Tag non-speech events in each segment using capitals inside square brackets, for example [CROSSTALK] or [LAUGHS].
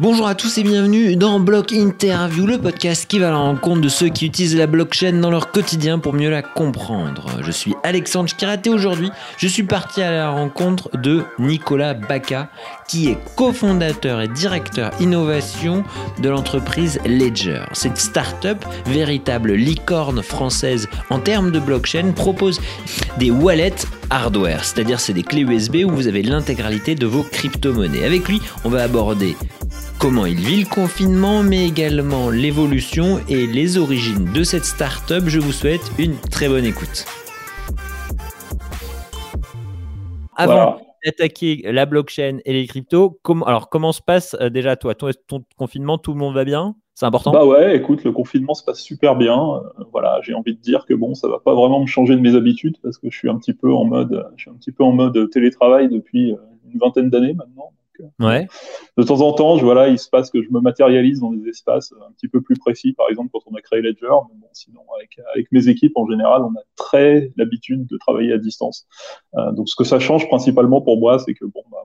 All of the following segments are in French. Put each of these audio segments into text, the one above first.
Bonjour à tous et bienvenue dans Block Interview, le podcast qui va à la rencontre de ceux qui utilisent la blockchain dans leur quotidien pour mieux la comprendre. Je suis Alexandre Chkirate et aujourd'hui, je suis parti à la rencontre de Nicolas Baca, qui est cofondateur et directeur innovation de l'entreprise Ledger. Cette start-up, véritable licorne française en termes de blockchain, propose des wallets hardware, c'est-à-dire c'est des clés USB où vous avez l'intégralité de vos crypto-monnaies. Avec lui, on va aborder comment il vit le confinement, mais également l'évolution et les origines de cette start-up. Je vous souhaite une très bonne écoute. Avant d'attaquer la blockchain et les cryptos, alors comment se passe euh, déjà toi ton, ton, confinement Tout le monde va bien? C'est important Bah ouais, écoute, le confinement se passe super bien. Euh, voilà, j'ai envie de dire que bon, ça va pas vraiment me changer de mes habitudes parce que je suis un petit peu en mode, je suis un petit peu en mode télétravail depuis euh, une vingtaine d'années maintenant. Ouais. De temps en temps, je, voilà, il se passe que je me matérialise dans des espaces un petit peu plus précis. Par exemple, quand on a créé Ledger, mais bon, sinon, avec, avec, mes équipes en général, on a très l'habitude de travailler à distance. Euh, donc, ce que ça change principalement pour moi, c'est que bon, bah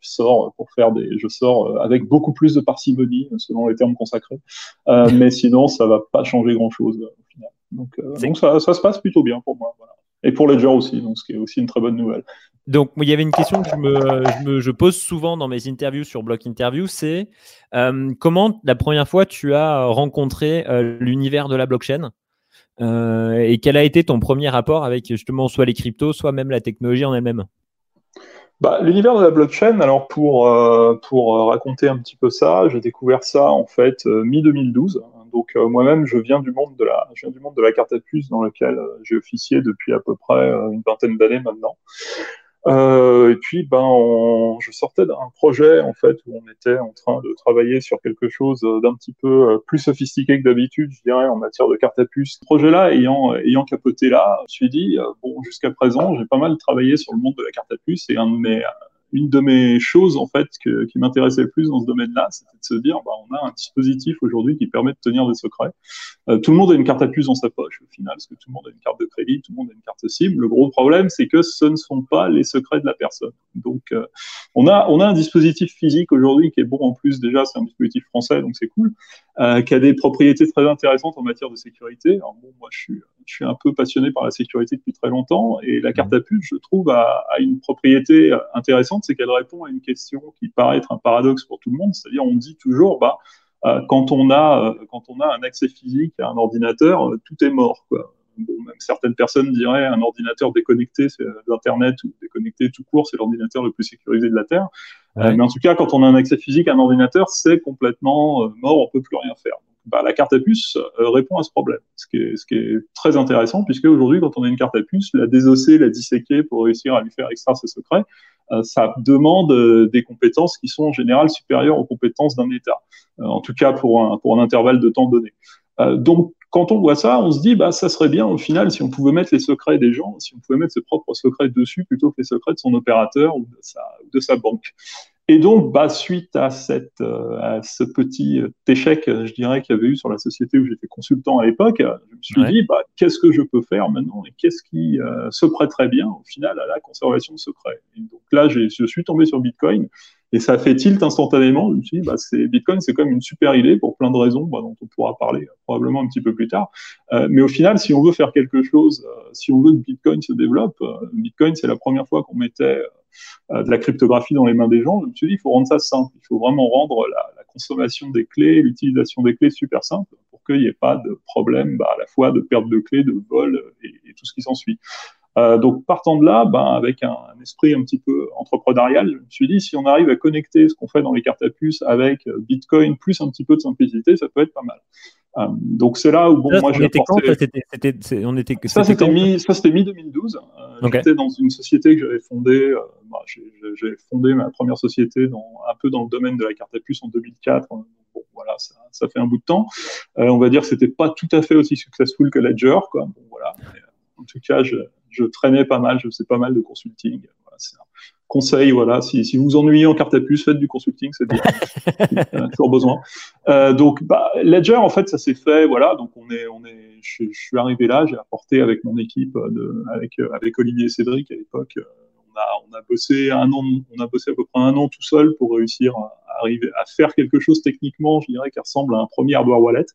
sors pour faire des, je sors euh, avec beaucoup plus de parcimonie selon les termes consacrés. Euh, [LAUGHS] mais sinon, ça va pas changer grand chose au final. Donc, euh, donc ça, ça, se passe plutôt bien pour moi. Voilà. Et pour Ledger aussi, donc ce qui est aussi une très bonne nouvelle. Donc, il y avait une question que je, me, je, pose souvent dans mes interviews sur Block Interview, c'est euh, comment la première fois tu as rencontré euh, l'univers de la blockchain? Euh, et quel a été ton premier rapport avec justement soit les cryptos, soit même la technologie en elle-même? Bah, L'univers de la blockchain, alors pour, pour raconter un petit peu ça, j'ai découvert ça en fait mi-2012. Donc moi-même, je viens du monde de la, je viens du monde de la carte à puce dans lequel j'ai officié depuis à peu près une vingtaine d'années maintenant. Euh, et puis, ben, on, je sortais d'un projet en fait où on était en train de travailler sur quelque chose d'un petit peu euh, plus sophistiqué que d'habitude, je dirais, en matière de carte à puce. Ce projet-là, ayant ayant capoté là, je me suis dit euh, bon, jusqu'à présent, j'ai pas mal travaillé sur le monde de la carte à puce et un de mes une de mes choses en fait qui m'intéressait le plus dans ce domaine-là, c'était de se dire, bah, on a un dispositif aujourd'hui qui permet de tenir des secrets. Euh, tout le monde a une carte à puce dans sa poche au final, parce que tout le monde a une carte de crédit, tout le monde a une carte SIM. Le gros problème, c'est que ce ne sont pas les secrets de la personne. Donc, euh, on a on a un dispositif physique aujourd'hui qui est bon en plus déjà, c'est un dispositif français, donc c'est cool, euh, qui a des propriétés très intéressantes en matière de sécurité. Alors bon, moi je suis je suis un peu passionné par la sécurité depuis très longtemps et la carte à puce, je trouve, a, a une propriété intéressante, c'est qu'elle répond à une question qui paraît être un paradoxe pour tout le monde, c'est-à-dire on dit toujours, bah, euh, quand on a euh, quand on a un accès physique à un ordinateur, euh, tout est mort. Quoi. Bon, même certaines personnes diraient un ordinateur déconnecté d'Internet ou déconnecté tout court, c'est l'ordinateur le plus sécurisé de la Terre. Ouais. mais en tout cas, quand on a un accès physique à un ordinateur, c'est complètement mort, on peut plus rien faire bah, la carte à puce euh, répond à ce problème, ce qui, est, très intéressant, puisque aujourd'hui, quand on a une carte à puce, la désosser, la disséquer pour réussir à lui faire extraire ses secrets, euh, ça demande euh, des compétences qui sont en général supérieures aux compétences d'un État, en tout cas pour un, intervalle de temps donné. donc, quand on voit ça, on se dit, bah, ça serait bien au final si on pouvait mettre les secrets des gens, si on pouvait mettre ses propres secrets dessus plutôt que les secrets de son opérateur ou de sa banque. Et donc, bah, suite à, cette, euh, à ce petit euh, échec, je dirais, qu'il y avait eu sur la société où j'étais consultant à l'époque, je me suis dit, bah, qu'est-ce que je peux faire maintenant et qu'est-ce qui euh, se prêterait bien au final à la conservation de secrets. Et donc là, je suis tombé sur Bitcoin et ça a fait tilt instantanément. Je me suis dit, bah, c'est, Bitcoin, c'est quand même une super idée pour plein de raisons bah, dont on pourra parler probablement un petit peu plus tard. Euh, mais au final, si on veut faire quelque chose, euh, si on veut que Bitcoin se développe, Bitcoin, c'est la première fois qu'on mettait euh, de la cryptographie dans les mains des gens, je me suis dit, il faut rendre ça simple. Il faut vraiment rendre la, consommation des clés, l'utilisation des clés super simple pour qu'il n'y ait pas de problème bah, à la fois de perte de clés, de vol et, tout ce qui s'ensuit. Euh, donc partant de là, ben, avec un, un, esprit un petit peu entrepreneurial, je me suis dit si on arrive à connecter ce qu'on fait dans les cartes à puce avec Bitcoin plus un petit peu de simplicité, ça peut être pas mal. Euh, donc c'est là où bon, ça, moi j'ai apporté... on était, ça c'était mi, ça c'était mi 2012. Euh, okay. J'étais dans une société que j'avais fondée. Euh, bah, j'ai fondé ma première société dans un peu dans le domaine de la carte à puce en 2004. Bon, voilà, ça, ça, fait un bout de temps. Euh, on va dire que c'était pas tout à fait aussi successful que Ledger, quoi. Bon, voilà. Mais, en tout cas, je, je, traînais pas mal, je faisais pas mal de consulting. Voilà, c'est un conseil, voilà, si, si vous vous ennuyez en carte à puce, faites du consulting, c'est bien. [LAUGHS] a toujours besoin. Euh, donc, bah, Ledger, en fait, ça s'est fait, voilà, donc on est, on est, je, je suis arrivé là, j'ai apporté avec mon équipe, de, avec, avec Olivier et Cédric à l'époque, on a, on a bossé un an, on a bossé à peu près un an tout seul pour réussir à, arriver à faire quelque chose techniquement, je dirais, qui ressemble à un premier hardware wallet.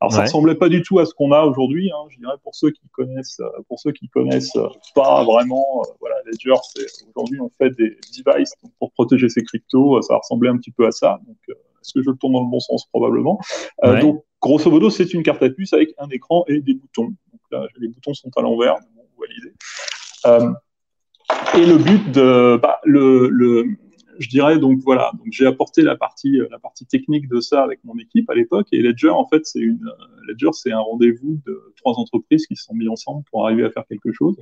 Alors, ça ressemblait pas du tout à ce qu'on a aujourd'hui. Hein, je dirais pour ceux qui connaissent, pour ceux qui connaissent pas vraiment, voilà, Ledger, c'est aujourd'hui on fait des devices pour protéger ses cryptos. Ça ressemblait un petit peu à ça. Donc, est-ce que je tourne dans le bon sens? Probablement Donc, grosso modo, c'est une carte à puce avec un écran et des boutons. Donc là, les boutons sont à l'envers. Bon, euh, et le but de bah, le, le, je dirais donc voilà, donc j'ai apporté la partie la partie technique de ça avec mon équipe à l'époque et Ledger en fait c'est une Ledger c'est un rendez-vous de trois entreprises qui se sont mis ensemble pour arriver à faire quelque chose.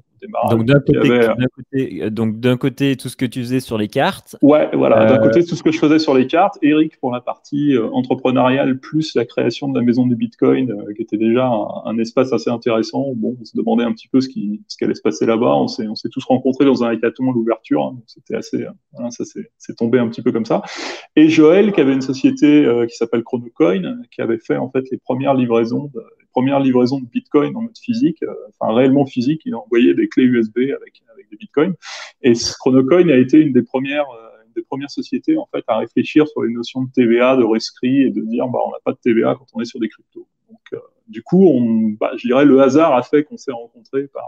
Donc d'un côté, côté, donc d'un côté tout ce que tu faisais sur les cartes. Ouais, voilà, d'un euh, côté tout ce que je faisais sur les cartes, Eric pour la partie euh, entrepreneuriale plus la création de la maison du Bitcoin euh, qui était déjà un, espace assez intéressant. Bon, on se demandait un petit peu ce qui ce qui allait se passer là-bas. On s'est on s'est tous rencontrés dans un hackathon à l'ouverture. Hein, c'était assez voilà, ça c'est c'est tombé un petit peu comme ça. Et Joël, qui avait une société euh, qui s'appelle Chronocoin, qui avait fait en fait les premières livraisons, de, premières livraisons de Bitcoin en mode physique, euh, enfin réellement physique. Il a envoyé des clés USB avec des Bitcoins. Et Chronocoin a été une des premières euh, des premières sociétés en fait à réfléchir sur les notions de TVA, de rescrit et de dire bah on n'a pas de TVA quand on est sur des cryptos. Donc du coup, on, bah, je dirais le hasard a fait qu'on s'est rencontrés par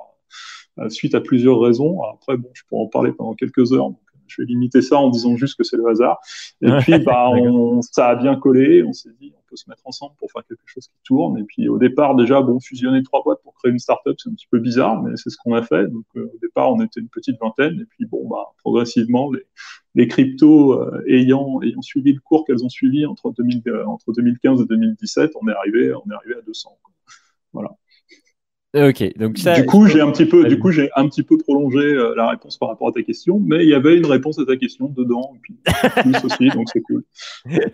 suite à plusieurs raisons. Après, bon, je pourrais en parler pendant quelques heures je vais limiter ça en disant juste que c'est le hasard. Et puis, bah, [LAUGHS] on, ça a bien collé. On s'est dit, on peut se mettre ensemble pour faire quelque chose qui tourne. Et puis, au départ, déjà, bon, fusionner trois boîtes pour créer une startup, c'est un petit peu bizarre, mais c'est ce qu'on a fait. Donc, euh, au départ, on était une petite vingtaine. Et puis, bon, bah, progressivement, les, les cryptos euh, ayant, ayant suivi le cours qu'elles ont suivi entre, 2000, euh, entre 2015 et 2017, on est arrivé, on est arrivé à 200. Voilà. Ok, donc ça, du coup, j'ai un petit peu, du coup, j'ai un petit peu prolongé euh, la réponse par rapport à ta question, mais il y avait une réponse à ta question dedans, et puis plus aussi, [LAUGHS] donc c'est cool.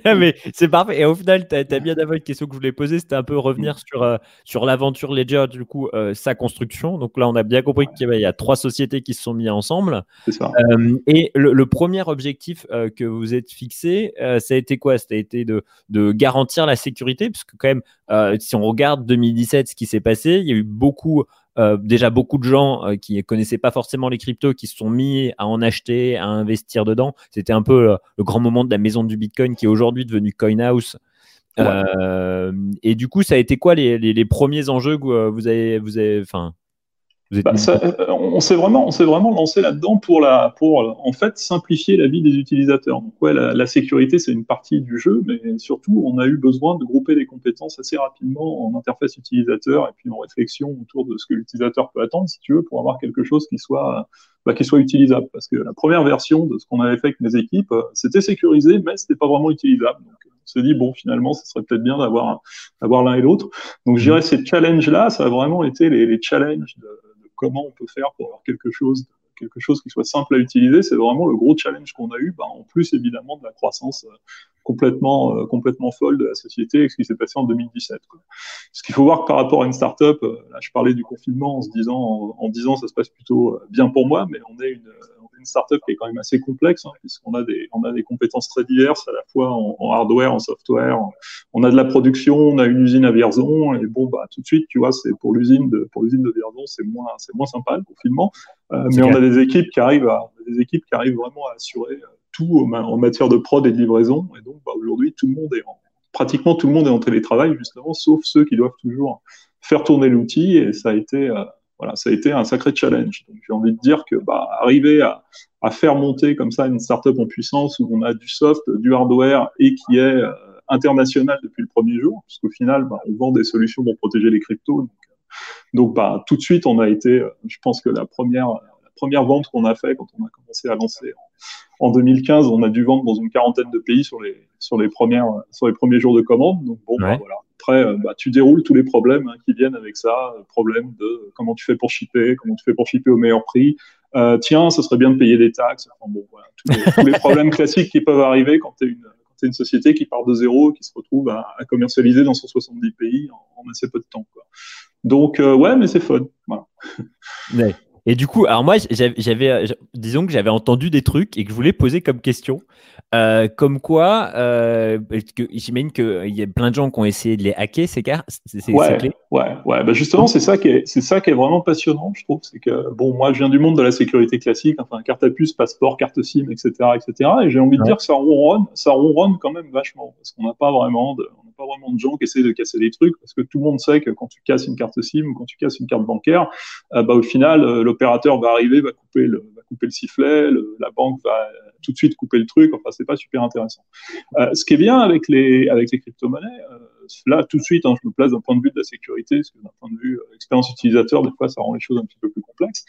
mais c'est parfait. Et au final, tu as, bien d'avoir une question que je voulais poser, c'était un peu revenir sur euh, sur l'aventure Ledger, du coup, euh, sa construction. Donc là, on a bien compris qu'il y, a trois sociétés qui se sont mises ensemble. C'est ça. et le, premier objectif que vous êtes fixé, ça a été quoi? Ça a été de de garantir la sécurité, puisque quand même, si on regarde 2017, ce qui s'est passé, il y a eu beaucoup, euh, déjà beaucoup de gens euh, qui connaissaient pas forcément les cryptos, qui se sont mis à en acheter, à investir dedans. C'était un peu euh, le grand moment de la maison du Bitcoin qui est aujourd'hui devenu CoinHouse. et du coup, ça a été quoi les, les, premiers enjeux que vous avez, vous avez, enfin, bah, euh, on s'est vraiment, on s'est vraiment lancé là-dedans pour la, pour en fait simplifier la vie des utilisateurs. Donc ouais, la, sécurité c'est une partie du jeu, mais surtout on a eu besoin de grouper des compétences assez rapidement en interface utilisateur et puis en réflexion autour de ce que l'utilisateur peut attendre, si tu veux, pour avoir quelque chose qui soit, bah, qui soit utilisable. Parce que la première version de ce qu'on avait fait avec mes équipes, euh, c'était sécurisé, mais c'était pas vraiment utilisable. Donc, on s'est dit bon finalement ce serait peut-être bien d'avoir d'avoir l'un et l'autre donc je dirais ces challenges là ça a vraiment été les, les challenges de, comment on peut faire pour avoir quelque chose, quelque chose qui soit simple à utiliser. C'est vraiment le gros challenge qu'on a eu, bah, en plus évidemment de la croissance euh, complètement, euh, complètement folle de la société et ce qui s'est passé en 2017. Quoi. Ce qu'il faut voir par rapport à une startup, euh, là je parlais du confinement en se disant, en, en disant ça se passe plutôt bien pour moi, mais on est une, une startup qui est quand même assez complexe, hein, puisqu'on a des, on a des compétences très diverses, à la fois en, hardware, en software. On a de la production, on a une usine à Vierzon, et bon, bah, tout de suite, tu vois, c'est pour l'usine de, pour l'usine de Vierzon, c'est moins, c'est moins sympa, le confinement. Euh, mais on a des équipes qui arrivent à, des équipes qui arrivent vraiment à assurer euh, tout en matière de prod et de livraison. Et donc, bah, aujourd'hui, tout le monde est en, pratiquement tout le monde est en télétravail, justement, sauf ceux qui doivent toujours faire tourner l'outil, et ça a été, euh, voilà, ça a été un sacré challenge. J'ai envie de dire que bah, arriver à, faire monter comme ça une startup en puissance où on a du soft, du hardware et qui est euh, international depuis le premier jour, puisqu'au final, bah, on vend des solutions pour protéger les cryptos. Donc, euh, donc bah, tout de suite, on a été, euh, je pense que la première, première vente qu'on a fait quand on a commencé à lancer en, 2015, on a dû vendre dans une quarantaine de pays sur les, sur les, premières, sur les premiers jours de commande. Donc bon, bah, voilà, après, euh, bah, tu déroules tous les problèmes hein, qui viennent avec ça. Problème de comment tu fais pour shipper, comment tu fais pour shipper au meilleur prix. Euh, tiens, ce serait bien de payer des taxes. Enfin, bon, voilà, tous, les, problèmes [LAUGHS] classiques qui peuvent arriver quand tu es une, une société qui part de zéro, qui se retrouve à, à commercialiser dans 170 pays en, en, assez peu de temps. Quoi. Donc, euh, ouais, mais c'est fun. Voilà. Mais Et du coup, alors moi, j'avais, euh, disons que j'avais entendu des trucs et que je voulais poser comme question, euh, comme quoi, euh, j'imagine qu'il y a plein de gens qui ont essayé de les hacker ces cartes, ces, ouais, clés. Ouais, ouais. Bah justement, c'est ça qui est, c'est ça qui est vraiment passionnant, je trouve, c'est que bon, moi, je viens du monde de la sécurité classique, enfin, carte à puce, passeport, carte SIM, etc., etc. Et j'ai envie de dire que ça ronronne, ça ronronne quand même vachement, parce qu'on n'a pas vraiment de, on n'a pas vraiment de gens qui essaient de casser des trucs, parce que tout le monde sait que quand tu casses une carte SIM ou quand tu casses une carte bancaire, bah au final, l'opérateur va arriver, va couper le, va couper le sifflet, la banque va tout de suite couper le truc. Enfin, c'est pas super intéressant. Euh, ce qui est bien avec les, avec les crypto-monnaies, euh, là, tout de suite, hein, je me place d'un point de vue de la sécurité, parce que d'un point de vue euh, expérience utilisateur, des fois, ça rend les choses un petit peu plus complexes.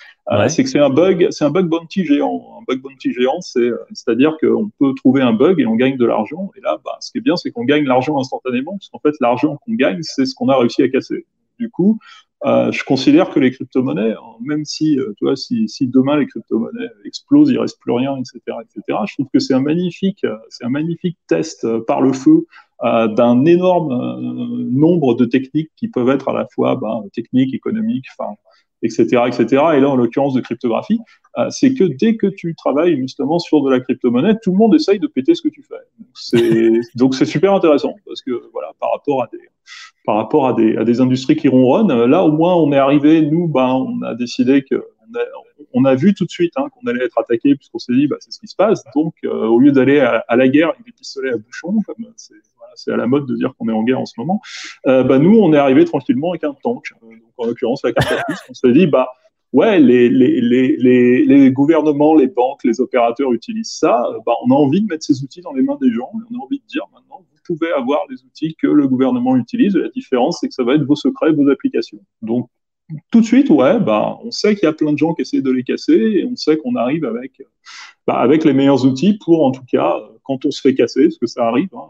C'est que c'est un bug, c'est un bug bounty géant. Un bug bounty géant, c'est, c'est-à-dire qu'on peut trouver un bug et on gagne de l'argent. Et là, bah, ce qui est bien, c'est qu'on gagne l'argent instantanément, parce qu'en fait, l'argent qu'on gagne, c'est ce qu'on a réussi à casser. Du coup, euh, je considère que les crypto-monnaies, hein, même si, euh, tu si, demain les crypto-monnaies explosent, il reste plus rien, etc., etc., je trouve que c'est un magnifique, euh, un magnifique test par le feu d'un énorme nombre de techniques qui peuvent être à la fois ben, techniques, économiques, etc., etc. Et là, en l'occurrence de cryptographie, c'est que dès que tu travailles justement sur de la crypto-monnaie, tout le monde essaye de péter ce que tu fais. Donc c'est super intéressant parce que voilà, par rapport à des par rapport à des, à industries qui ronronnent. Euh, là, au moins, on est arrivé, nous, ben, on a décidé que on a, vu tout de suite hein, qu'on allait être attaqué puisqu'on s'est dit, bah, c'est ce qui se passe. Donc, euh, au lieu d'aller à, la guerre avec des pistolets à bouchon, comme c'est voilà, à la mode de dire qu'on est en guerre en ce moment, euh, bah, nous, on est arrivé tranquillement avec un tank. Donc, en l'occurrence, la carte on s'est dit, bah, ouais, les, gouvernements, les banques, les opérateurs utilisent ça. Bah, on a envie de mettre ces outils dans les mains des gens. On a envie de dire maintenant, pouvez avoir les outils que le gouvernement utilise. La différence, c'est que ça va être vos secrets, vos applications. Donc, tout de suite, ouais, bah, on sait qu'il y a plein de gens qui essaient de les casser et on sait qu'on arrive avec, bah, les meilleurs outils pour, en tout cas, quand on se fait casser, parce que ça arrive, hein,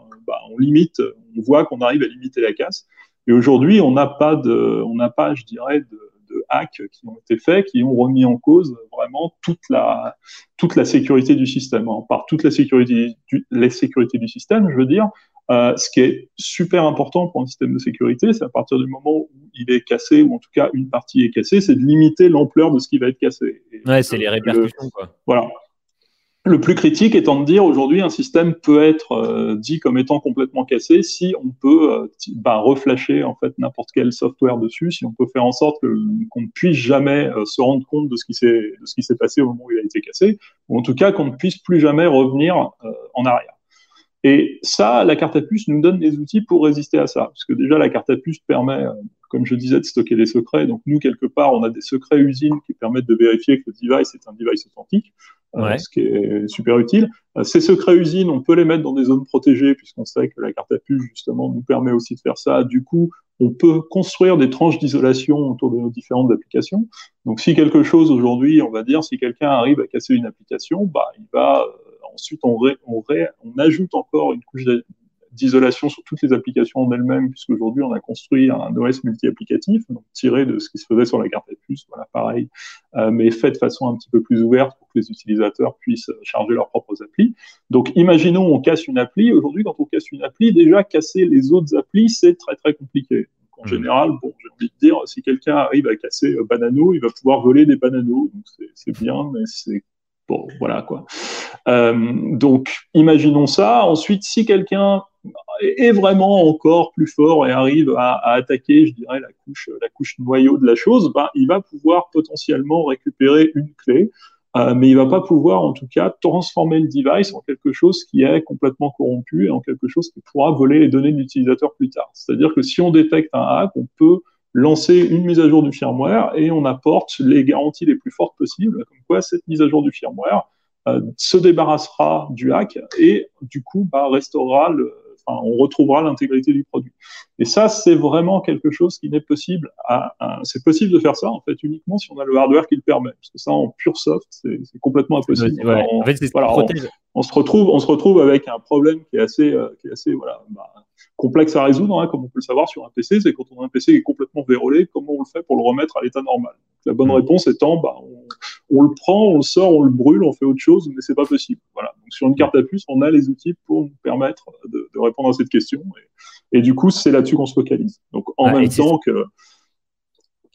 on limite, on voit qu'on arrive à limiter la casse. Et aujourd'hui, on n'a pas on n'a pas, je dirais, de hacks qui ont été faits, qui ont remis en cause vraiment toute la, toute la sécurité du système. Par toute la sécurité, du, la sécurité du système, je veux dire, euh, ce qui est super important pour un système de sécurité, c'est à partir du moment où il est cassé, ou en tout cas une partie est cassée, c'est de limiter l'ampleur de ce qui va être cassé. ouais, c'est les répercussions. quoi. Voilà. Le plus critique étant de dire aujourd'hui un système peut être euh, dit comme étant complètement cassé si on peut euh, bah, reflasher en fait n'importe quel software dessus, si on peut faire en sorte qu'on ne puisse jamais euh, se rendre compte de ce qui s'est passé au moment où il a été cassé, ou en tout cas qu'on ne puisse plus jamais revenir en arrière. Et ça, la carte à puce nous donne des outils pour résister à ça. Parce que déjà, la carte à puce permet, comme je disais, de stocker des secrets. Donc nous, quelque part, on a des secrets usines qui permettent de vérifier que le device est un device authentique, euh, ce qui est super utile. Euh, ces secrets usines, on peut les mettre dans des zones protégées, puisqu'on sait que la carte à puce, justement, nous permet aussi de faire ça. Du coup, on peut construire des tranches d'isolation autour de nos différentes applications. Donc si quelque chose aujourd'hui, on va dire, si quelqu'un arrive à casser une application, bah, il va ensuite, on, on, ajoute encore une couche d'isolation sur toutes les applications en elles-mêmes, puisqu'aujourd'hui, on a construit un OS multi-applicatif, tiré de ce qui se faisait sur la carte à puce, voilà, pareil, euh, mais fait de façon un petit peu plus ouverte pour que les utilisateurs puissent charger leurs propres applis. Donc, imaginons, on casse une appli. Aujourd'hui, quand on casse une appli, déjà, casser les autres applis, c'est très, très compliqué. en mmh. général, bon, j'ai envie de dire, si quelqu'un arrive à casser euh, Banano, il va pouvoir voler des Bananos. Donc, c'est bien, mais c'est Bon, voilà quoi. Euh, donc, imaginons ça. Ensuite, si quelqu'un est vraiment encore plus fort et arrive à, attaquer, je dirais, la couche, la couche noyau de la chose, ben, il va pouvoir potentiellement récupérer une clé, euh, mais il va pas pouvoir, en tout cas, transformer le device en quelque chose qui est complètement corrompu et en quelque chose qui pourra voler les données de l'utilisateur plus tard. C'est-à-dire que si on détecte un hack, on peut lancer une mise à jour du firmware et on apporte les garanties les plus fortes possibles, comme quoi cette mise à jour du firmware euh, se débarrassera du hack et du coup bah, restaurera le, enfin, on retrouvera l'intégrité du produit. Et ça, c'est vraiment quelque chose qui n'est possible. À, c'est possible de faire ça en fait uniquement si on a le hardware qui le permet, parce que ça en pure soft, c'est, complètement impossible. en fait, voilà, on, se retrouve, on se retrouve avec un problème qui est assez, euh, qui est assez voilà. Bah, complexe à résoudre, hein, comme on peut le savoir sur un PC, c'est quand on a un PC qui est complètement vérolé, comment on le fait pour le remettre à l'état normal? La bonne mm. réponse étant, bah, on, le prend, on le sort, on le brûle, on fait autre chose, mais c'est pas possible. Voilà. Donc sur une carte à puce, on a les outils pour nous permettre de, répondre à cette question, et, du coup, c'est là-dessus qu'on se focalise. Donc en même temps que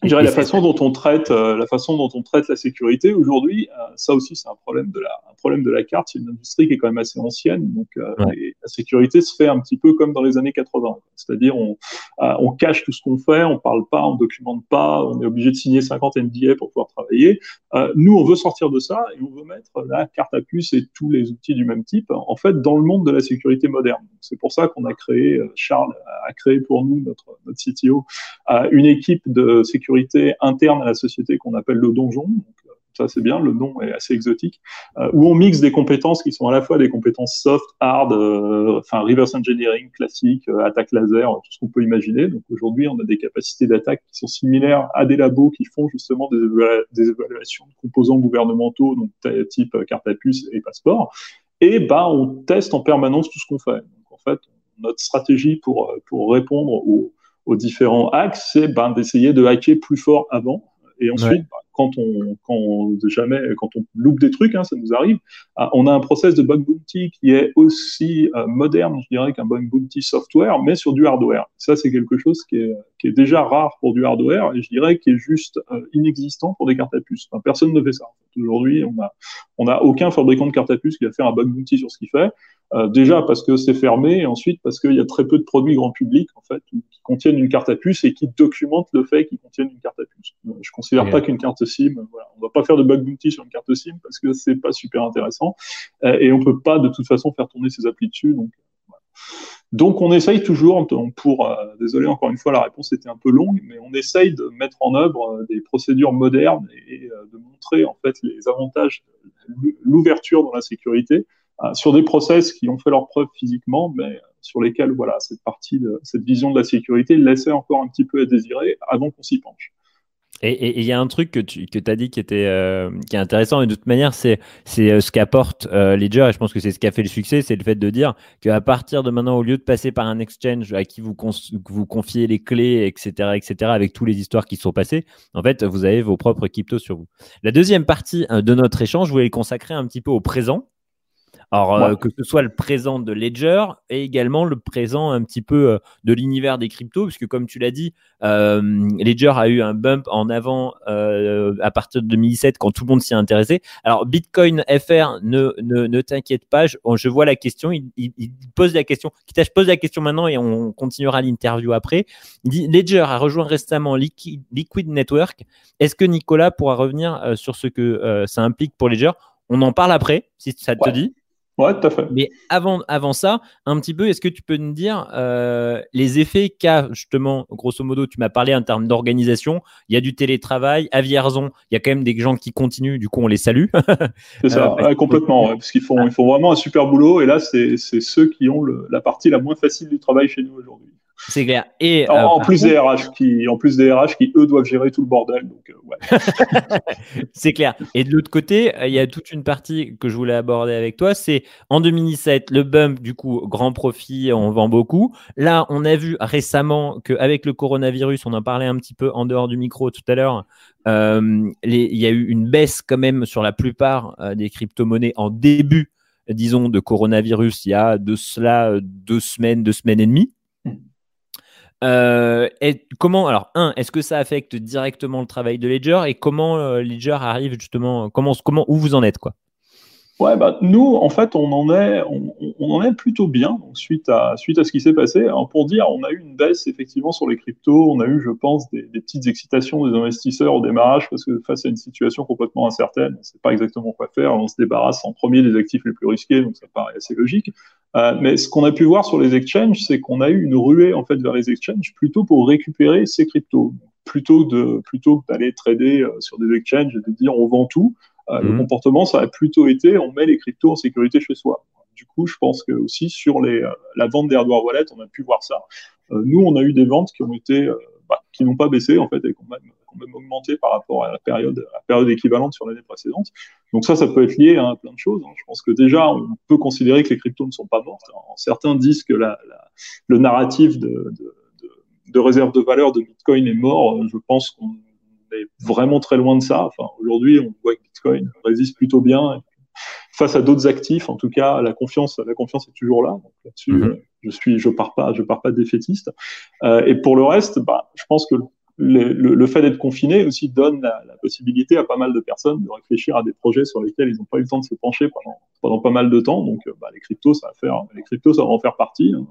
je dirais la façon dont on traite euh, la façon dont on traite la sécurité aujourd'hui, euh, ça aussi c'est un problème de la un problème de la carte. C'est une industrie qui est quand même assez ancienne, donc euh, la sécurité se fait un petit peu comme dans les années 80. C'est-à-dire on on cache tout ce qu'on fait, on parle pas, on documente pas, on est obligé de signer 50 NDA pour pouvoir travailler. nous on veut sortir de ça et on veut mettre la carte à puce et tous les outils du même type en fait dans le monde de la sécurité moderne. C'est pour ça qu'on a créé Charles a créé pour nous notre notre CTO une équipe de sécurité interne à la société qu'on appelle le donjon. Euh, ça c'est bien, le nom est assez exotique, euh, où on mixe des compétences qui sont à la fois des compétences soft, hard, euh, enfin reverse engineering classique, attaque laser, tout ce qu'on peut imaginer. Donc aujourd'hui, on a des capacités d'attaque qui sont similaires à des labos qui font justement des, évaluations de composants gouvernementaux, donc type carte à puce et passeport. Et bah, on teste en permanence tout ce qu'on fait. Donc en fait, notre stratégie pour, pour répondre aux, aux différents hacks, c'est ben, d'essayer de hacker plus fort avant. Et ensuite, ben, quand on, quand jamais, quand on loupe des trucs, hein, ça nous arrive, ah, on a un process de bug bounty qui est aussi euh, moderne, je dirais, qu'un bug bounty software, mais sur du hardware. Ça, c'est quelque chose qui est, qui est déjà rare pour du hardware et je dirais qui est juste euh, inexistant pour des cartes à puce. personne ne fait ça. Aujourd'hui, on a, on a aucun fabricant de cartes à puce qui va faire un bug bounty sur ce qu'il fait. Euh, déjà parce que c'est fermé, et ensuite parce qu'il y a très peu de produits grand public en fait qui contiennent une carte à puce et qui documentent le fait qu'ils contiennent une carte à puce. Je considère pas qu'une carte SIM, on va pas faire de bug bounty sur une carte SIM parce que c'est pas super intéressant euh, et on peut pas de toute façon faire tourner ses applis dessus. Donc, on essaye toujours, pour, désolé encore une fois, la réponse était un peu longue, mais on essaye de mettre en œuvre des procédures modernes et de montrer en fait les avantages, l'ouverture dans la sécurité, euh, sur des process qui ont fait leur preuve physiquement, mais sur lesquels voilà cette partie de cette vision de la sécurité laissait encore un petit peu à désirer avant qu'on s'y penche. Et il y a un truc que tu que as dit qui était euh, qui est intéressant et de toute manière c'est c'est euh, ce qu'apporte Ledger et je pense que c'est ce qui a fait le succès c'est le fait de dire qu'à partir de maintenant au lieu de passer par un exchange à qui vous vous confiez les clés etc etc avec toutes les histoires qui sont passées en fait vous avez vos propres cryptos sur vous. La deuxième partie de notre échange je voulais consacrer un petit peu au présent alors, euh, que ce soit le présent de Ledger et également le présent un petit peu euh, de l'univers des cryptos, puisque comme tu l'as dit, euh, Ledger a eu un bump en avant à partir de 2017 quand tout le monde s'y intéressait. Alors, Bitcoin FR, ne, ne, ne t'inquiète pas, je, vois la question, il, il, pose la question, quitte je pose la question maintenant et on continuera l'interview après. Il dit Ledger a rejoint récemment Liquid, Liquid Network. Est-ce que Nicolas pourra revenir sur ce que ça implique pour Ledger? On en parle après, si ça te dit. Ouais, tout à fait. Mais avant, avant ça, un petit peu, est-ce que tu peux nous dire euh, les effets qu'a justement, grosso modo, tu m'as parlé en termes d'organisation, il y a du télétravail, à Vierzon, il y a quand même des gens qui continuent, du coup on les salue. c'est ça, [LAUGHS] euh, complètement, parce qu'ils font, ils font vraiment un super boulot, et là c'est ceux qui ont la partie la moins facile du travail chez nous aujourd'hui. C'est clair. Et en, euh, plus des RH qui, en plus des RH qui eux doivent gérer tout le bordel. Donc euh, ouais. [LAUGHS] c'est clair. Et de l'autre côté, euh, il y a toute une partie que je voulais aborder avec toi. C'est en 2017 le bump du coup grand profit, on vend beaucoup. Là, on a vu récemment qu'avec le coronavirus, on en parlait un petit peu en dehors du micro tout à l'heure. il y a eu une baisse quand même sur la plupart des crypto-monnaies en début, disons, de coronavirus. Il y a de cela deux semaines, deux semaines et demie. Euh, comment alors un est-ce que ça affecte directement le travail de Ledger et comment euh, Ledger arrive justement comment comment où vous en êtes quoi? Ouais, bah, nous, en fait, on en est, on, en est plutôt bien suite, à, suite à ce qui s'est passé. pour dire, on a eu une baisse effectivement sur les cryptos. On a eu, je pense, des, petites excitations des investisseurs au démarrage parce que face à une situation complètement incertaine, on ne sait pas exactement quoi faire. On se débarrasse en premier des actifs les plus risqués, donc ça paraît assez logique. Euh, mais ce qu'on a pu voir sur les exchanges, c'est qu'on a eu une ruée en fait vers les exchanges plutôt pour récupérer ces cryptos plutôt de plutôt d'aller trader euh, sur des exchanges et de dire on vend tout. Euh, le mhm. comportement, ça a plutôt été on met les cryptos en sécurité chez soi. Du coup, je pense que aussi sur les, euh, la vente des hardware wallets, on a pu voir ça. Euh, nous, on a eu des ventes qui ont été, bah, qui n'ont pas baissé en fait et qui ont même, même, augmenté par rapport à la période, la période équivalente sur l'année précédente. Donc ça, ça peut être lié à plein de choses. Hein. Je pense que déjà, on peut considérer que les cryptos ne sont pas mortes. certains disent que la, la, le narratif de, de, de, de réserve de valeur de Bitcoin est mort. Je pense qu'on est vraiment très loin de ça. Enfin, aujourd'hui, on voit que Bitcoin résiste plutôt bien. Face à d'autres actifs, en tout cas, la confiance, la confiance est toujours là. Donc là-dessus, mhm. je suis, je pars pas, je pars pas défaitiste. Euh, et pour le reste, bah, je pense que le, fait d'être confiné aussi donne la, possibilité à pas mal de personnes de réfléchir à des projets sur lesquels ils n'ont pas eu le temps de se pencher pendant, pas mal de temps. Donc, bah, les cryptos, ça va en faire partie. Hein.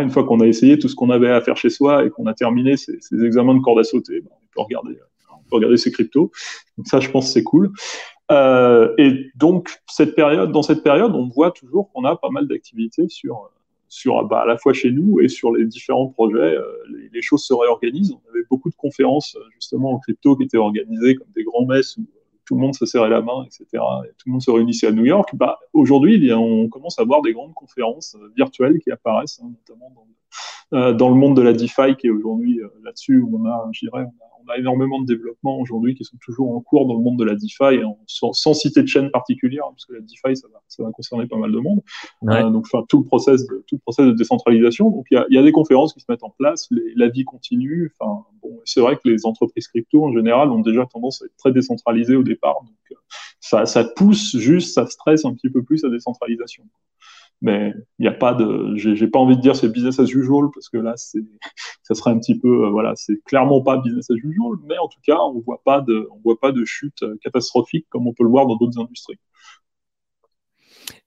une fois qu'on a, essayé tout ce qu'on avait à faire chez soi et qu'on a terminé ces, examens de corde à sauter, bah, on peut regarder, on peut regarder ces cryptos. Donc ça, je pense, c'est cool. Euh, et donc, dans cette période, on voit toujours qu'on a pas mal d'activités sur, sur bah, à la fois chez nous et sur les différents projets. Euh, les, les, choses se réorganisent. On avait beaucoup de conférences justement en crypto qui étaient organisées comme des grands messes où tout le monde se serrait la main, etc. Et tout le monde se réunissait à New York. Bah, Aujourd'hui, on commence à voir des grandes conférences virtuelles qui apparaissent, hein, notamment dans, euh, dans, le monde de la DeFi, qui est aujourd'hui euh, là-dessus où on a, je dirais, on a énormément de développements aujourd'hui qui sont toujours en cours dans le monde de la DeFi, sans, citer de chaîne particulière, hein, parce que la DeFi, ça va, ça va concerner pas mal de monde. Euh, donc, enfin, tout le process de, tout le process de décentralisation. Donc, il y a, y a, des conférences qui se mettent en place, la vie continue. Enfin, bon, c'est vrai que les entreprises crypto, en général, ont déjà tendance à être très décentralisées au départ. Donc, euh, ça, ça pousse juste, ça stresse un petit peu plus la décentralisation mais il n'y a pas de, j'ai pas envie de dire c'est business as usual parce que là c'est, [LAUGHS] ça serait un petit peu, euh, voilà, c'est clairement pas business as usual, mais en tout cas on voit pas de, on voit pas de chute euh, catastrophique comme on peut le voir dans d'autres industries.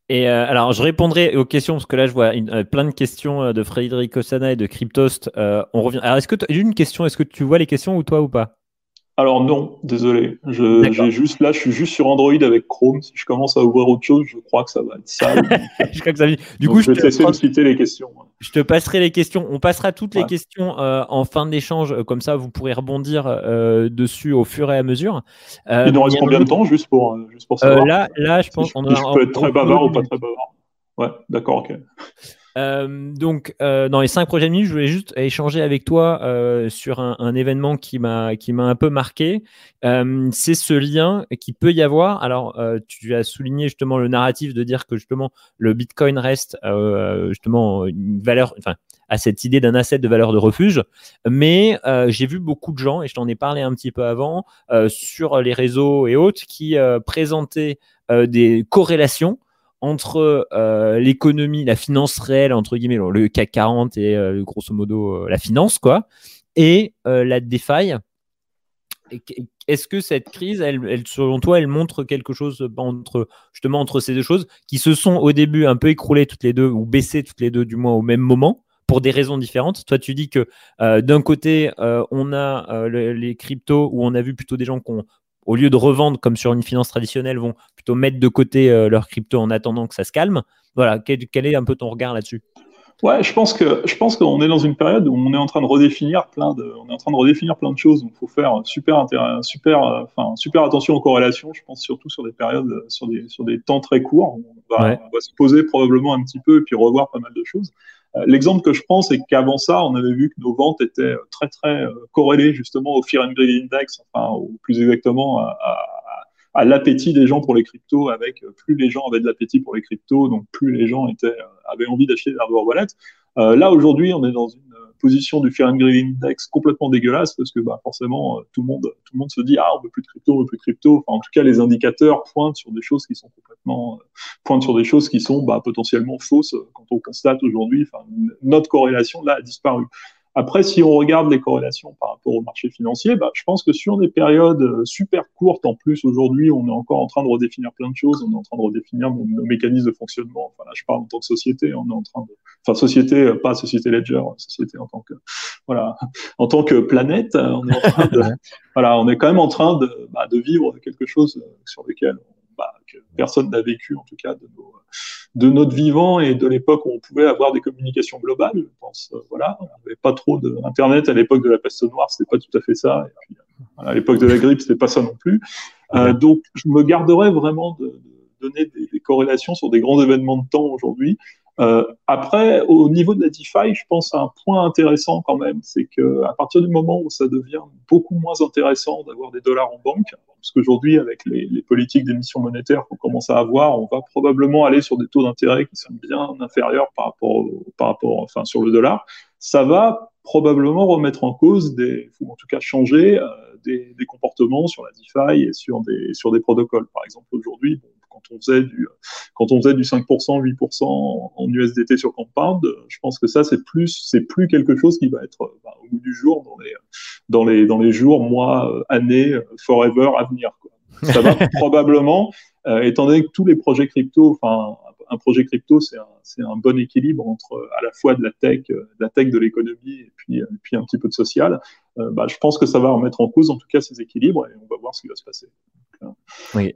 Et euh, alors, je répondrai aux questions parce que là, je vois plein de questions de Frédéric Osana et de Cryptost. on revient. Alors, est-ce que une question Est-ce que tu vois les questions ou toi ou pas? Alors non, désolé. Je, juste, là, je suis juste sur Android avec Chrome. Si je commence à ouvrir autre chose, je crois que ça va être sale. [LAUGHS] je crois que ça... Du coup, je, vais te laisser me citer les questions. Je te passerai les questions. On passera toutes les questions euh, en fin d'échange. Euh, comme ça, vous pourrez rebondir euh, dessus au fur et à mesure. Il nous reste combien de temps juste pour, juste pour savoir Là, là, je pense qu'on a. Je peux être très bavard ou pas très bavard. Ouais, d'accord, ok. Euh, donc, euh, dans les cinq prochaines minutes, je voulais juste échanger avec toi euh, sur un, un, événement qui m'a qui m'a un peu marqué. Euh, c'est ce lien qui peut y avoir. Alors, euh, tu as souligné justement le narratif de dire que justement le Bitcoin reste justement une valeur, enfin, à cette idée d'un asset de valeur de refuge. Mais j'ai vu beaucoup de gens et je t'en ai parlé un petit peu avant sur les réseaux et autres qui présentaient des corrélations entre euh, l'économie, la finance réelle, entre guillemets, le CAC 40 et euh, grosso modo euh, la finance, quoi, et la DeFi. Est-ce que cette crise, elle, selon toi, elle montre quelque chose entre justement entre ces deux choses qui se sont au début un peu écroulées toutes les deux ou baissées toutes les deux du moins au même moment pour des raisons différentes? Toi, tu dis que d'un côté, on a les cryptos où on a vu plutôt des gens qui ont au lieu de revendre comme sur une finance traditionnelle, vont plutôt mettre de côté euh, leur crypto en attendant que ça se calme. Voilà, quel, est un peu ton regard là-dessus? Ouais, je pense que je pense qu'on est dans une période où on est en train de redéfinir plein de, on est en train de redéfinir plein de choses. Donc, il faut faire super super, euh, enfin, super attention aux corrélations. Je pense surtout sur des périodes, sur des, sur des temps très courts. On va, on va se poser probablement un petit peu et puis revoir pas mal de choses. Euh, l'exemple que je prends, c'est qu'avant ça, on avait vu que nos ventes étaient euh, très très euh, corrélées justement au Fear and Greed Index, enfin, ou plus exactement à, l'appétit des gens pour les cryptos, avec plus les gens avaient de l'appétit pour les cryptos, donc plus les gens étaient, avaient envie d'acheter des hardware wallets. Là aujourd'hui, on est dans une position du Fear and Greed Index complètement dégueulasse parce que bah, forcément euh, tout le monde tout le monde se dit ah on veut plus de crypto, on veut plus de crypto. En tout cas, les indicateurs pointent sur des choses qui sont complètement euh, pointent sur des choses qui sont bah, potentiellement fausses quand on constate aujourd'hui. Enfin, notre corrélation là a disparu. Après, si on regarde les corrélations par rapport au marché financier, bah, je pense que sur des périodes euh, super courtes, en plus aujourd'hui, on est encore en train de redéfinir plein de choses, on est en train de redéfinir nos, mécanismes de fonctionnement. Enfin là, je parle en tant que société, on est en train de, enfin société, euh, pas société Ledger, société en tant que, voilà, en tant que planète, on est en train de, [LAUGHS] voilà, on est quand même en train de, bah, de vivre quelque chose sur lequel personne n'a vécu, en tout cas de notre vivant et de l'époque où on pouvait avoir des communications globales. Je pense, euh, voilà, on n'avait pas trop d'internet à l'époque de la peste noire, c'était pas tout à fait ça. Euh, à l'époque de la grippe, c'était pas ça non plus. Euh, donc, je me garderais vraiment de, donner des, corrélations sur des grands événements de temps aujourd'hui. Après, au niveau de la DeFi, je pense à un point intéressant quand même, c'est que à partir du moment où ça devient beaucoup moins intéressant d'avoir des dollars en banque, parce qu'aujourd'hui, avec les, politiques d'émission monétaire qu'on commence à avoir, on va probablement aller sur des taux d'intérêt qui sont bien inférieurs par rapport, par rapport, enfin, sur le dollar. Ça va probablement remettre en cause ou en tout cas changer euh, des, comportements sur la DeFi et sur des, sur des protocoles. Par exemple, aujourd'hui, quand on faisait du, quand on faisait du 5%, 8% en USDT sur Compound, je pense que ça, c'est plus, c'est plus quelque chose qui va être, bah, au goût du jour dans les, dans les, dans les jours, mois, années, forever à venir. Quoi. Ça va [LAUGHS] probablement, étant donné que tous les projets crypto, enfin, un projet crypto, c'est un, un, bon équilibre entre à la fois de la tech, de la tech de l'économie et puis, et puis un petit peu de social. bah, je pense que ça va remettre en cause en tout cas ces équilibres et on va voir ce qui va se passer. oui.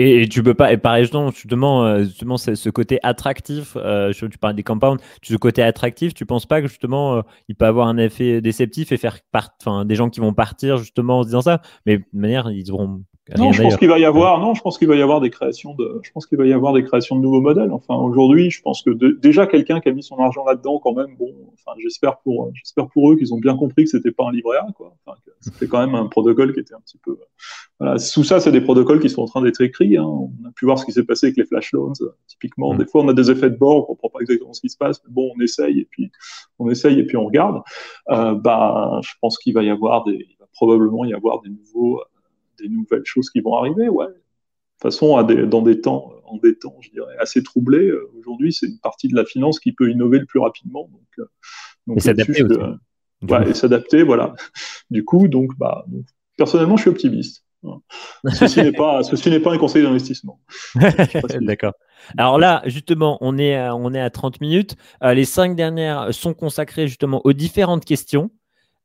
Et, tu peux pas, et pareil, justement, justement, justement ce côté attractif, euh, tu parlais des compounds, ce côté attractif, tu penses pas que justement, euh, il peut avoir un effet déceptif et faire part, des gens qui vont partir justement en se disant ça, mais de manière, ils auront non, je pense qu'il va y avoir, non, je pense qu'il va y avoir des créations de, je pense qu'il va y avoir des créations de nouveaux modèles. Enfin, aujourd'hui, je pense que déjà quelqu'un qui a mis son argent là-dedans, quand même, bon, enfin, j'espère pour, j'espère pour eux qu'ils ont bien compris que c'était pas un livret A, quoi. Enfin, c'était quand même un protocole qui était un petit peu, voilà. Sous ça, c'est des protocoles qui sont en train d'être écrits. Hein. On a pu voir ce qui s'est passé avec les flash loans, typiquement. Mm. Des fois, on a des effets de bord, on comprend pas exactement ce qui se passe, mais bon, on essaye et puis, on essaye et puis on regarde. Euh, bah, je pense qu'il va y avoir des, il va probablement y avoir des nouveaux, des nouvelles choses qui vont arriver, ouais. De toute façon, à des, dans des temps, en des temps, je dirais, assez troublés, euh, aujourd'hui, c'est une partie de la finance qui peut innover le plus rapidement. Donc, euh, donc et s'adapter ouais, et s'adapter, voilà. [LAUGHS] Du coup, donc, bah, personnellement, je suis optimiste. Ceci n'est pas, ceci n'est pas un conseil d'investissement. [LAUGHS] D'accord. Alors là, justement, on est, à, on est à 30 minutes. Euh, les cinq dernières sont consacrées justement aux différentes questions.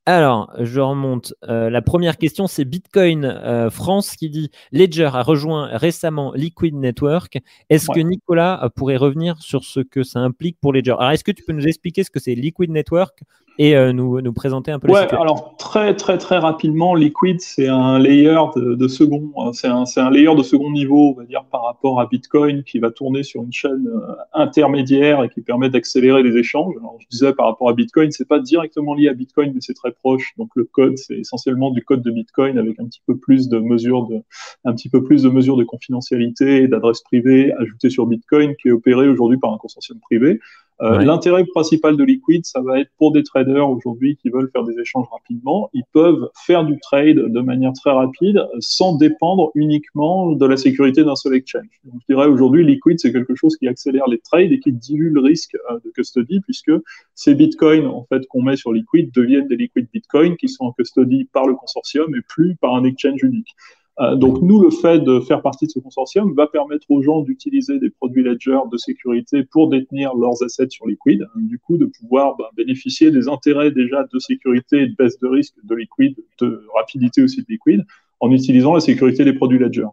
Alors, je remonte. Euh, la première question, c'est Bitcoin euh, France qui dit Ledger a rejoint récemment Liquid Network. Est-ce que Nicolas euh, pourrait revenir sur ce que ça implique pour Ledger? Alors, est-ce que tu peux nous expliquer ce que c'est Liquid Network? Et euh, nous, nous présenter un peu ouais, alors très très très rapidement, Liquid c'est un layer de, de second, euh, c'est un, un, layer de second niveau, on va dire par rapport à Bitcoin qui va tourner sur une chaîne euh, intermédiaire et qui permet d'accélérer les échanges. Alors je disais par rapport à Bitcoin, c'est pas directement lié à Bitcoin, mais c'est très proche. Donc le code c'est essentiellement du code de Bitcoin avec un petit peu plus de mesures de, un petit peu plus de mesures de confidentialité et d'adresse privée ajoutées sur Bitcoin qui est opéré aujourd'hui par un consortium privé. Euh, l'intérêt principal de Liquid, ça va être pour des traders aujourd'hui qui veulent faire des échanges rapidement. Ils peuvent faire du trade de manière très rapide sans dépendre uniquement de la sécurité d'un seul exchange. Donc, je dirais aujourd'hui, Liquid, c'est quelque chose qui accélère les trades et qui dilue le risque euh, de custody puisque ces bitcoins en fait qu'on met sur Liquid deviennent des Liquid bitcoins qui sont en custody par le consortium et plus par un exchange unique. Euh, donc nous, le fait de faire partie de ce consortium va permettre aux gens d'utiliser des produits Ledger de sécurité pour détenir leurs assets sur Liquid, hein, du coup de pouvoir bah, bénéficier des intérêts déjà de sécurité et de baisse de risque de Liquid, de rapidité aussi de Liquid, en utilisant la sécurité des produits Ledger.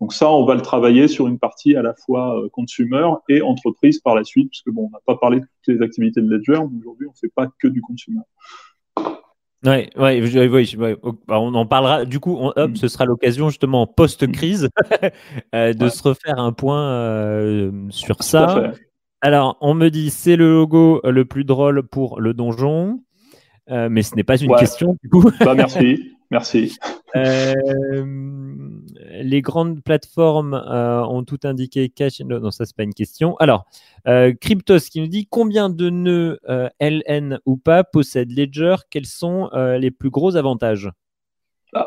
Donc ça, on va le travailler sur une partie à la fois euh, consumer et entreprise par la suite, puisque bon, on n'a pas parlé de toutes les activités de Ledger, mais aujourd'hui, on ne fait pas que du consumer. Ouais, ouais, bah, on en parlera. Du coup, hop, mm. ce sera l'occasion justement post-crise [LAUGHS] euh, de se refaire un point euh, sur ça. Alors, on me dit c'est le logo le plus drôle pour le donjon, euh, mais ce n'est pas une question du coup. bah, merci, [LAUGHS] merci. Les grandes plateformes ont tout indiqué cash. Non, ça c'est pas une question. Alors, euh, Cryptos qui nous dit combien de nœuds euh, LN ou pas possède Ledger? Quels sont euh, les plus gros avantages?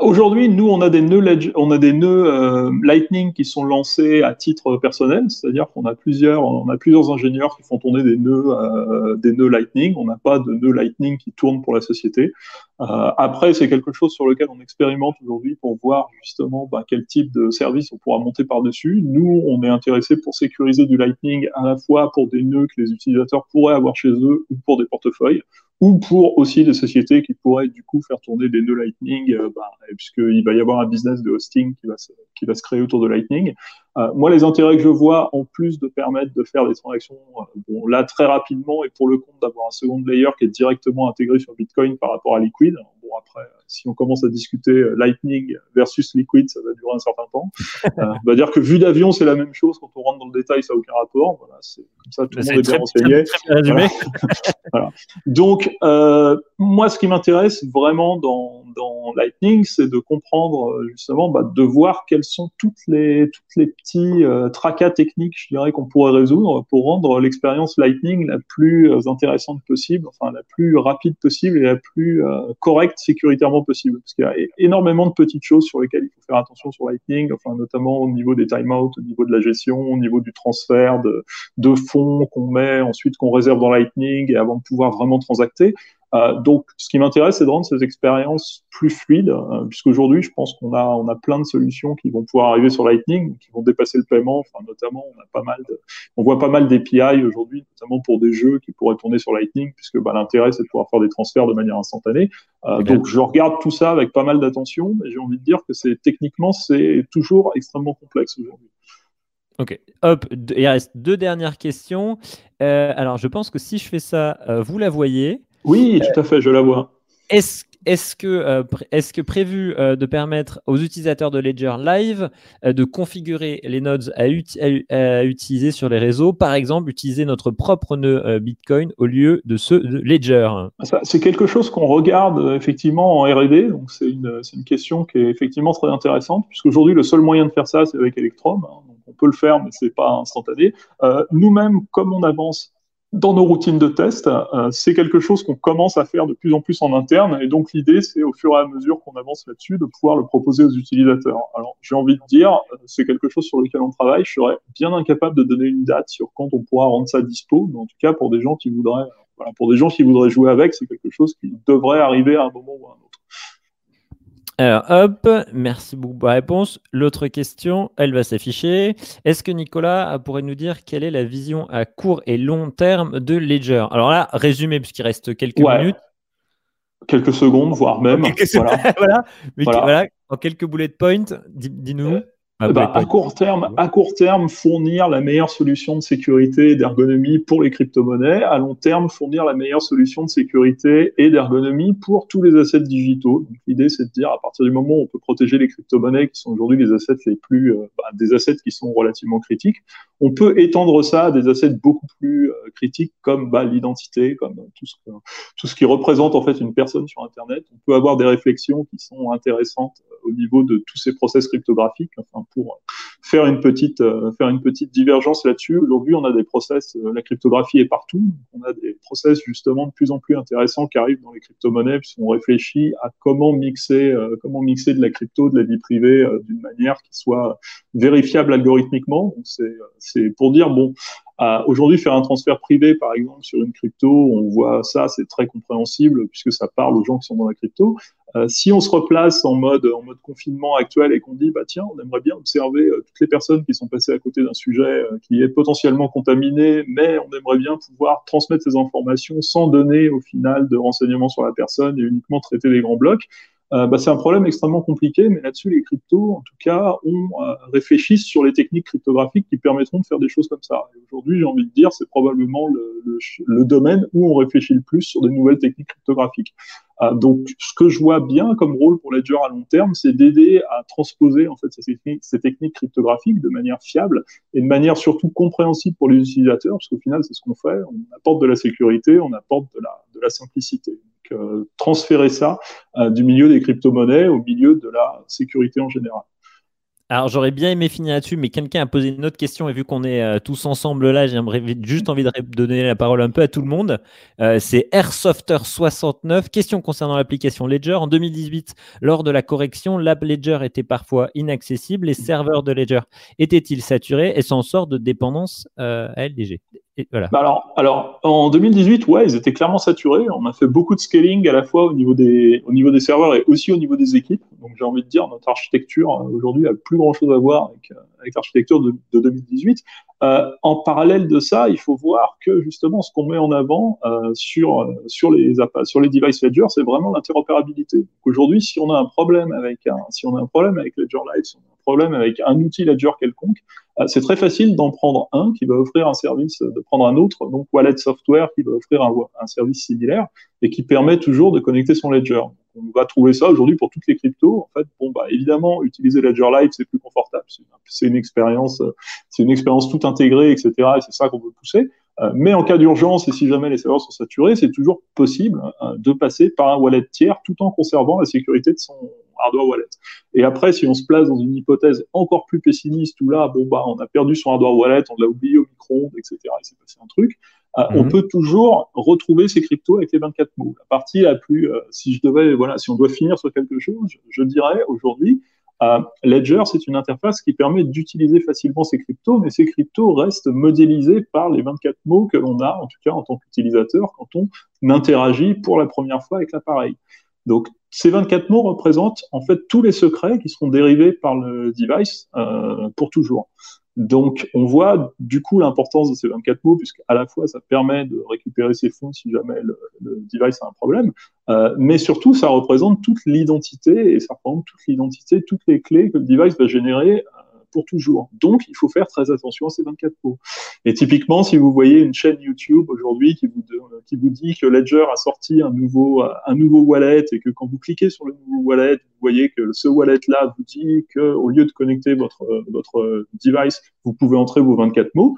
Aujourd'hui, nous, on a des nœuds, nœuds Lightning qui sont lancés à titre personnel, c'est-à-dire qu'on a plusieurs, on a plusieurs ingénieurs qui font tourner des nœuds, nœuds Lightning. On n'a pas de nœuds Lightning qui tournent pour la société. Euh, après, c'est quelque chose sur lequel on expérimente aujourd'hui pour voir justement bah, quel type de service on pourra monter par-dessus. Nous, on est intéressé pour sécuriser du Lightning à la fois pour des nœuds que les utilisateurs pourraient avoir chez eux ou pour des portefeuilles ou pour aussi des sociétés qui pourraient du coup faire tourner des nœuds Lightning, euh, bah, puisqu'il va y avoir un business de hosting qui va se, qui va se créer autour de Lightning. Euh, moi, les intérêts que je vois, en plus de permettre de faire des transactions, euh, bon, là très rapidement, et pour le compte d'avoir un second layer qui est directement intégré sur Bitcoin par rapport à Liquid. Bon, après, si on commence à discuter euh, Lightning versus Liquid, ça va durer un certain temps. [LAUGHS] Euh, on va dire que vu d'avion, c'est la même chose. Quand on rentre dans le détail, ça n'a aucun rapport. Voilà, c'est comme ça, tout le monde est bien renseigné. Voilà. [LAUGHS] voilà. Donc, euh, moi, ce qui m'intéresse vraiment dans, dans Lightning, c'est de comprendre justement, bah, de voir quels sont toutes les toutes les petits euh, tracas techniques, je dirais, qu'on pourrait résoudre pour rendre l'expérience Lightning la plus intéressante possible, enfin la plus rapide possible et la plus correcte sécuritairement possible. Parce qu'il y a énormément de petites choses sur lesquelles il faut faire attention sur Lightning, notamment au niveau des timeouts, au niveau de la gestion, au niveau du transfert de, de fonds qu'on met ensuite qu'on réserve dans Lightning et avant de pouvoir vraiment transacter. Euh, donc, ce qui m'intéresse, c'est de rendre ces expériences plus fluides, euh, puisqu'aujourd'hui, je pense qu'on a, on a plein de solutions qui vont pouvoir arriver sur Lightning, qui vont dépasser le paiement. Enfin, notamment, on a pas mal de, on voit pas mal d'API aujourd'hui, notamment pour des jeux qui pourraient tourner sur Lightning, puisque bah, l'intérêt, c'est de pouvoir faire des transferts de manière instantanée. Euh, donc, je regarde tout ça avec pas mal d'attention, mais j'ai envie de dire que c'est techniquement, c'est toujours extrêmement complexe aujourd'hui. Ok, hop, il reste deux dernières questions. Euh, alors, je pense que si je fais ça, vous la voyez. Oui, tout à fait, je la vois. Est-ce est-ce que, euh, est que prévu de permettre aux utilisateurs de Ledger Live de configurer les nodes à, utiliser sur les réseaux, par exemple utiliser notre propre nœud Bitcoin au lieu de ceux de Ledger C'est quelque chose qu'on regarde effectivement en R&D, donc c'est une, une, question qui est effectivement très intéressante, puisqu'aujourd'hui le seul moyen de faire ça c'est avec Electrum. Hein on peut le faire, mais c'est pas instantané. Euh, nous-mêmes, comme on avance dans nos routines de test, euh, c'est quelque chose qu'on commence à faire de plus en plus en interne. Et donc, l'idée, c'est au fur et à mesure qu'on avance là-dessus, de pouvoir le proposer aux utilisateurs. Alors, j'ai envie de dire, euh, c'est quelque chose sur lequel on travaille. Je serais bien incapable de donner une date sur quand on pourra rendre ça dispo. Mais en tout cas, pour des gens qui voudraient, voilà, pour des gens qui voudraient jouer avec, c'est quelque chose qui devrait arriver à un moment ou à un autre. Alors, hop, merci beaucoup pour la réponse. L'autre question, elle va s'afficher. Est-ce que Nicolas pourrait nous dire quelle est la vision à court et long terme de Ledger? Alors là, résumé, puisqu'il reste quelques minutes. Quelques secondes, voire même. [LAUGHS] voilà. voilà. En quelques bullet points, dis-nous. Ah bah, à court terme, à court terme, fournir la meilleure solution de sécurité et d'ergonomie pour les crypto-monnaies. À long terme, fournir la meilleure solution de sécurité et d'ergonomie pour tous les assets digitaux. L'idée, c'est de dire à partir du moment où on peut protéger les crypto-monnaies, qui sont aujourd'hui les assets les plus, euh, bah, des assets qui sont relativement critiques, on peut étendre ça à des assets beaucoup plus euh, critiques comme bah, l'identité, comme tout ce, tout ce qui représente en fait une personne sur Internet. On peut avoir des réflexions qui sont intéressantes euh, au niveau de tous ces process cryptographiques. Enfin, pour faire une petite, euh, faire une petite divergence là-dessus. Aujourd'hui, on a des process, euh, la cryptographie est partout. On a des process justement de plus en plus intéressants qui arrivent dans les crypto-monnaies, puisqu'on réfléchit à comment mixer, euh, comment mixer de la crypto, de la vie privée d'une manière qui soit vérifiable algorithmiquement. C'est pour dire, bon, Aujourd'hui, faire un transfert privé, par exemple, sur une crypto, on voit ça, c'est très compréhensible puisque ça parle aux gens qui sont dans la crypto. Euh, si on se replace en mode, en mode confinement actuel et qu'on dit, bah tiens, on aimerait bien observer euh, toutes les personnes qui sont passées à côté d'un sujet euh, qui est potentiellement contaminé, mais on aimerait bien pouvoir transmettre ces informations sans donner au final de renseignements sur la personne et uniquement traiter les grands blocs, euh, bah, c'est un problème extrêmement compliqué, mais là-dessus, les cryptos, en tout cas, on euh, réfléchissent sur les techniques cryptographiques qui permettront de faire des choses comme ça. aujourd'hui, j'ai envie de dire, c'est probablement le, le, le, domaine où on réfléchit le plus sur des nouvelles techniques cryptographiques. Euh, donc, ce que je vois bien comme rôle pour Ledger à long terme, c'est d'aider à transposer en fait ces techniques, cryptographiques de manière fiable et de manière surtout compréhensible pour les utilisateurs, parce qu'au final, c'est ce qu'on fait. On apporte de la sécurité, on apporte de la, de la simplicité. Euh, transférer ça euh, du milieu des crypto-monnaies au milieu de la sécurité en général. Alors j'aurais bien aimé finir là-dessus, mais quelqu'un a posé une autre question et vu qu'on est euh, tous ensemble là, j'ai juste envie de donner la parole un peu à tout le monde. Euh, c'est Airsofter69. Question concernant l'application Ledger. En 2018, lors de la correction, l'app Ledger était parfois inaccessible. Les serveurs de Ledger étaient-ils saturés? Et s'en sort de dépendance euh, à LDG Bah alors, en 2018, ouais, ils étaient clairement saturés. On a fait beaucoup de scaling à la fois au niveau des, serveurs et aussi au niveau des équipes. Donc, j'ai envie de dire, notre architecture aujourd'hui a plus grand chose à voir avec, avec l'architecture de, de, 2018. Euh, en parallèle de ça, il faut voir que justement, ce qu'on met en avant euh, sur les sur les devices Ledger, c'est vraiment l'interopérabilité. Aujourd'hui, si on a un problème avec un, si on a un problème avec Ledger Live, si on a un problème avec un outil Ledger quelconque, euh, c'est très facile d'en prendre un qui va offrir un service, de prendre un autre, donc Wallet Software qui va offrir un, service similaire et qui permet toujours de connecter son Ledger on va trouver ça aujourd'hui pour toutes les cryptos. En fait, bon, bah, évidemment, utiliser Ledger Live, c'est plus confortable. C'est une expérience, c'est une expérience tout intégrée, etc. Et c'est ça qu'on veut pousser. Euh, mais en cas d'urgence, et si jamais les serveurs sont saturés, c'est toujours possible hein, de passer par un wallet tiers tout en conservant la sécurité de son hardware wallet. Et après, si on se place dans une hypothèse encore plus pessimiste où là, bon, bah, on a perdu son hardware wallet, on l'a oublié au micro-ondes, etc. Il s'est passé un truc. Euh, on mhm. peut toujours retrouver ces cryptos avec les 24 mots. La partie la plus, euh, si je devais, voilà, si on doit finir sur quelque chose, je, dirais aujourd'hui, euh, Ledger, c'est une interface qui permet d'utiliser facilement ces cryptos, mais ces cryptos restent modélisés par les 24 mots que l'on a, en tout cas en tant qu'utilisateur, quand on n'interagit pour la première fois avec l'appareil. Donc, ces 24 mots représentent en fait tous les secrets qui seront dérivés par le device euh, pour toujours. Donc, on voit du coup l'importance de ces 24 mots, puisqu'à la fois ça permet de récupérer ses fonds si jamais le, device a un problème, euh, mais surtout ça représente toute l'identité et ça représente toute l'identité, toutes les clés que le device va générer pour toujours. Donc, il faut faire très attention à ces 24 mots. Et typiquement, si vous voyez une chaîne YouTube aujourd'hui qui vous, qui vous dit que Ledger a sorti un nouveau, un nouveau wallet et que quand vous cliquez sur le nouveau wallet, vous voyez que ce wallet-là vous dit qu'au lieu de connecter votre, votre device, vous pouvez entrer vos 24 mots,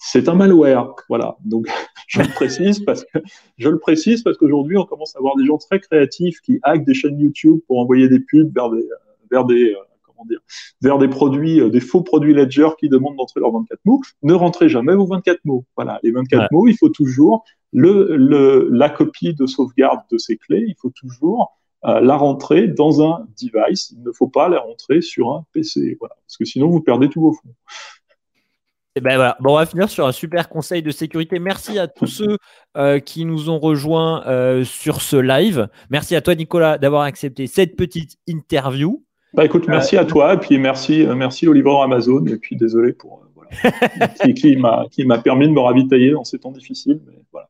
c'est un malware. Voilà. Donc, [LAUGHS] je le précise parce que, je le précise parce qu'aujourd'hui, on commence à avoir des gens très créatifs qui hackent des chaînes YouTube pour envoyer des pubs vers des, vers des, vers des produits, euh, des faux produits Ledger qui demandent d'entrer leurs 24 mots, ne rentrez jamais vos 24 mots. Voilà, les 24 mots, il faut toujours le, la copie de sauvegarde de ces clés, il faut toujours euh, la rentrer dans un device. Il ne faut pas la rentrer sur un PC, voilà, parce que sinon vous perdez tous vos fonds. Et eh ben voilà. Bon, on va finir sur un super conseil de sécurité. Merci à tous ceux euh, qui nous ont rejoints sur ce live. Merci à toi, Nicolas, d'avoir accepté cette petite interview. Bah écoute, merci à toi, et puis merci, euh, merci livreur Amazon, et puis désolé pour euh, voilà, [LAUGHS] qui, qui m'a permis de me ravitailler dans ces temps difficiles, mais voilà,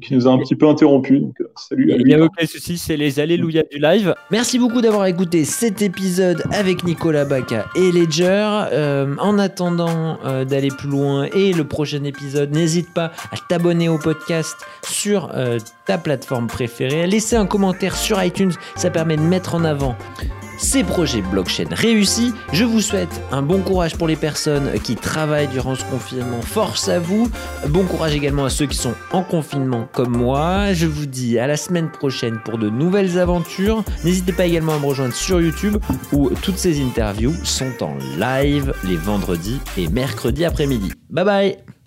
qui nous a un petit peu interrompu. Donc euh, salut. Il n'y a aucun souci, c'est les alléluia du live. Merci beaucoup d'avoir écouté cet épisode avec Nicolas Baca et Ledger. en attendant d'aller plus loin et le prochain épisode, n'hésite pas à t'abonner au podcast sur ta plateforme préférée, à laisser un commentaire sur iTunes, ça permet de mettre en avant ces projets blockchain réussis. Je vous souhaite un bon courage pour les personnes qui travaillent durant ce confinement. Force à vous. Bon courage également à ceux qui sont en confinement comme moi. Je vous dis à la semaine prochaine pour de nouvelles aventures. N'hésitez pas également à me rejoindre sur YouTube où toutes ces interviews sont en live les vendredis et mercredis après-midi. Bye bye